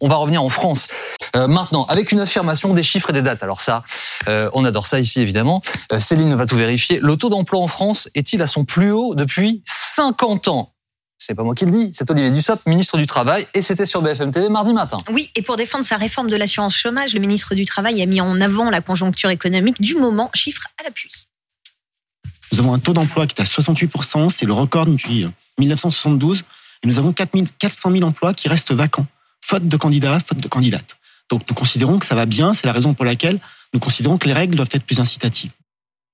On va revenir en France. Euh, maintenant, avec une affirmation des chiffres et des dates. Alors ça, euh, on adore ça ici évidemment. Euh, Céline va tout vérifier. Le taux d'emploi en France est-il à son plus haut depuis 50 ans? C'est pas moi qui le dis, c'est Olivier Dussopt, ministre du Travail, et c'était sur BFM TV mardi matin. Oui, et pour défendre sa réforme de l'assurance chômage, le ministre du Travail a mis en avant la conjoncture économique du moment, chiffre à l'appui. Nous avons un taux d'emploi qui est à 68%, c'est le record depuis 1972, et nous avons 400 000 emplois qui restent vacants, faute de candidats, faute de candidates. Donc nous considérons que ça va bien, c'est la raison pour laquelle nous considérons que les règles doivent être plus incitatives.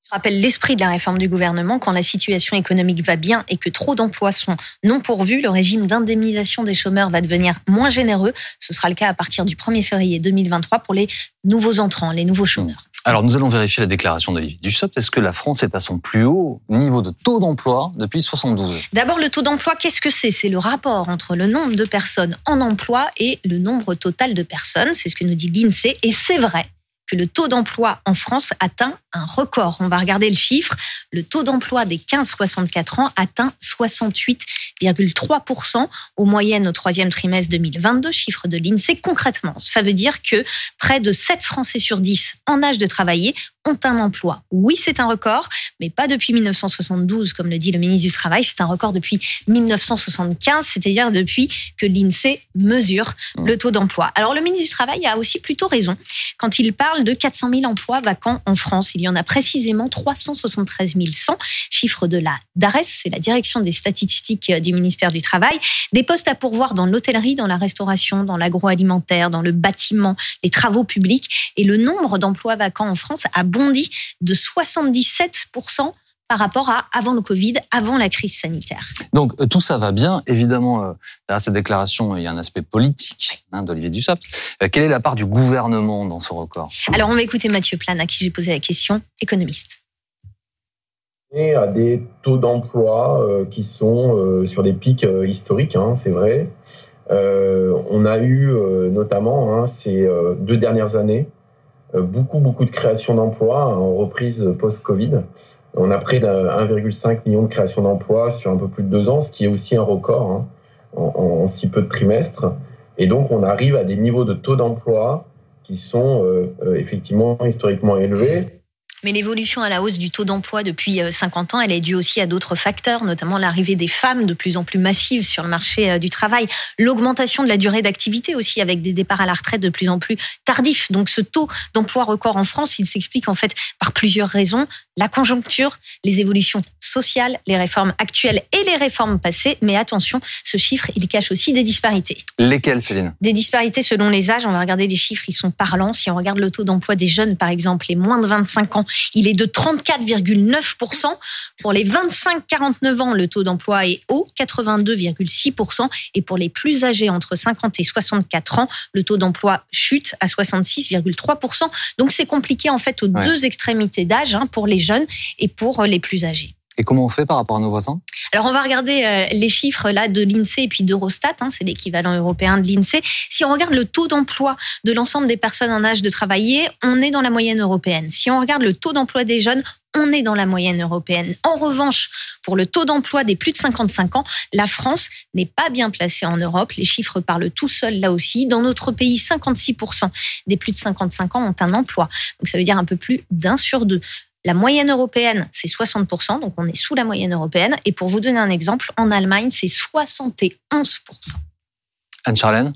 Je rappelle l'esprit de la réforme du gouvernement. Quand la situation économique va bien et que trop d'emplois sont non pourvus, le régime d'indemnisation des chômeurs va devenir moins généreux. Ce sera le cas à partir du 1er février 2023 pour les nouveaux entrants, les nouveaux chômeurs. Alors nous allons vérifier la déclaration d'Olivier Dussopt. Est-ce que la France est à son plus haut niveau de taux d'emploi depuis 72 D'abord, le taux d'emploi, qu'est-ce que c'est? C'est le rapport entre le nombre de personnes en emploi et le nombre total de personnes. C'est ce que nous dit l'INSEE. Et c'est vrai le taux d'emploi en France atteint un record. On va regarder le chiffre. Le taux d'emploi des 15-64 ans atteint 68,3% aux moyennes au troisième trimestre 2022, chiffre de l'INSEE. Concrètement, ça veut dire que près de 7 Français sur 10 en âge de travailler ont un emploi. Oui, c'est un record, mais pas depuis 1972, comme le dit le ministre du Travail. C'est un record depuis 1975, c'est-à-dire depuis que l'INSEE mesure mmh. le taux d'emploi. Alors, le ministre du Travail a aussi plutôt raison quand il parle de 400 000 emplois vacants en France. Il y en a précisément 373 100, chiffre de la DARES, c'est la direction des statistiques du ministère du Travail. Des postes à pourvoir dans l'hôtellerie, dans la restauration, dans l'agroalimentaire, dans le bâtiment, les travaux publics. Et le nombre d'emplois vacants en France a bondi de 77% par rapport à avant le Covid, avant la crise sanitaire. Donc euh, tout ça va bien. Évidemment, euh, derrière cette déclaration, il y a un aspect politique hein, d'Olivier Dussopt. Euh, quelle est la part du gouvernement dans ce record? Alors on va écouter Mathieu Plan, à qui j'ai posé la question, économiste. Et à des taux d'emploi qui sont sur des pics historiques, hein, c'est vrai. on a eu notamment hein, ces deux dernières années beaucoup, beaucoup de création d'emplois en reprise post-Covid. On a près de 1,5 million de création d'emplois sur un peu plus de deux ans, ce qui est aussi un record hein, en, si peu de trimestres. Et donc, on arrive à des niveaux de taux d'emploi qui sont euh, euh, effectivement historiquement élevés. Mais l'évolution à la hausse du taux d'emploi depuis 50 euh, ans, elle est due aussi à d'autres facteurs, notamment l'arrivée des femmes de plus en plus massives sur le marché euh, du travail, l'augmentation de la durée d'activité aussi avec des départs à la retraite de plus en plus tardifs. Donc ce taux d'emploi record en France, il s'explique en fait par plusieurs raisons. La conjoncture, les évolutions sociales, les réformes actuelles et les réformes passées. Mais attention, ce chiffre, il cache aussi des disparités. Lesquelles, Céline? Des disparités selon les âges. On va regarder les chiffres, ils sont parlants. Si on regarde le taux d'emploi des jeunes, par exemple, les moins de 25 ans, il est de 34,9%. Pour les 25-49 ans, le taux d'emploi est haut, 82,6%. Et pour les plus âgés, entre 50 et 64 ans, le taux d'emploi chute à 66,3%. Donc c'est compliqué en fait aux deux extrémités d'âge hein, pour les jeunes et pour les plus âgés. Et comment on fait par rapport à nos voisins? Alors on va regarder euh, les chiffres là de l'INSEE et puis d'Eurostat, hein, c'est l'équivalent européen de l'INSEE. Si on regarde le taux d'emploi de l'ensemble des personnes en âge de travailler, on est dans la moyenne européenne. Si on regarde le taux d'emploi des jeunes, on est dans la moyenne européenne. En revanche, pour le taux d'emploi des plus de 55 ans, la France n'est pas bien placée en Europe. Les chiffres parlent tout seuls là aussi. Dans notre pays, 56% des plus de 55 ans ont un emploi. Donc ça veut dire un peu plus d'un sur deux. La moyenne européenne, c'est 60%, donc on est sous la moyenne européenne. Et pour vous donner un exemple, en Allemagne, c'est 71%. Anne-Charlène?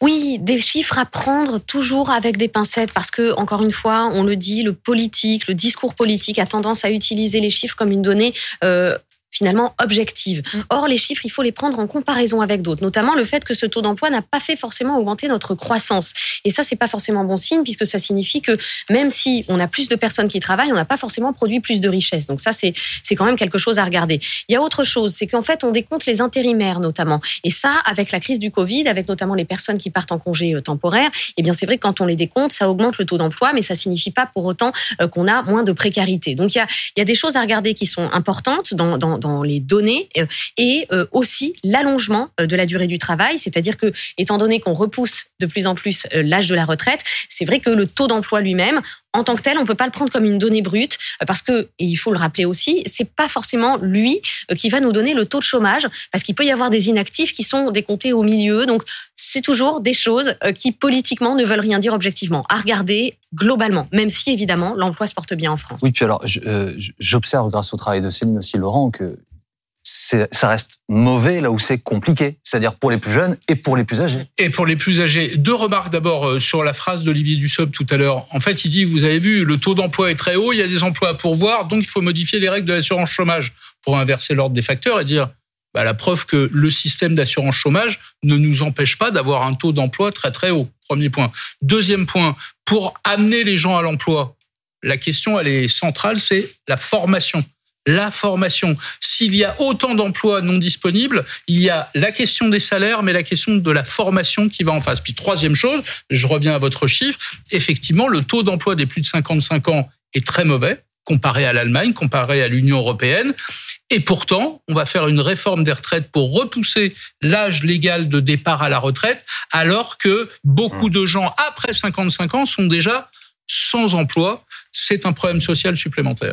Oui, des chiffres à prendre toujours avec des pincettes parce que, encore une fois, on le dit, le politique, le discours politique a tendance à utiliser les chiffres comme une donnée euh, finalement objective. Mm. Or, les chiffres, il faut les prendre en comparaison avec d'autres, notamment le fait que ce taux d'emploi n'a pas fait forcément augmenter notre croissance. Et ça, c'est pas forcément bon signe puisque ça signifie que même si on a plus de personnes qui travaillent, on n'a pas forcément produit plus de richesses. Donc ça, c'est c'est quand même quelque chose à regarder. Il y a autre chose, c'est qu'en fait, on décompte les intérimaires notamment. Et ça, avec la crise du Covid, avec notamment les personnes qui partent en congé euh, temporaire, eh bien c'est vrai que quand on les décompte, ça augmente le taux d'emploi, mais ça signifie pas pour autant euh, qu'on a moins de précarité. Donc il y a, il y a des choses à regarder qui sont importantes dans, dans les données euh, et euh, aussi l'allongement euh, de la durée du travail, c'est-à-dire que étant donné qu'on repousse de plus en plus l'âge de la retraite, c'est vrai que le taux d'emploi lui-même en tant que tel, on peut pas le prendre comme une donnée brute euh, parce que, et il faut le rappeler aussi, c'est pas forcément lui euh, qui va nous donner le taux de chômage parce qu'il peut y avoir des inactifs qui sont décomptés au milieu. Donc, c'est toujours des choses euh, qui politiquement ne veulent rien dire objectivement. À regarder globalement, même si évidemment l'emploi se porte bien en France. Oui, puis alors, j'observe grâce au travail de Céline aussi, Laurent, que ça reste mauvais là où c'est compliqué, c'est-à-dire pour les plus jeunes et pour les plus âgés. Et pour les plus âgés. Deux remarques d'abord euh, sur la phrase d'Olivier Dussopt tout à l'heure. En fait, il dit, vous avez vu, le taux d'emploi est très haut, il y a des emplois à pourvoir, donc il faut modifier les règles de l'assurance chômage pour inverser l'ordre des facteurs et dire, bah, la preuve que le système d'assurance chômage ne nous empêche pas d'avoir un taux d'emploi très très haut. Premier point. Deuxième point, pour amener les gens à l'emploi, la question, elle est centrale, c'est la formation la formation. S'il y a autant d'emplois non disponibles, il y a la question des salaires, mais la question de la formation qui va en face. Puis troisième chose, je reviens à votre chiffre, effectivement, le taux d'emploi des plus de 55 ans est très mauvais comparé à l'Allemagne, comparé à l'Union européenne. Et pourtant, on va faire une réforme des retraites pour repousser l'âge légal de départ à la retraite, alors que beaucoup de gens après 55 ans sont déjà sans emploi. C'est un problème social supplémentaire.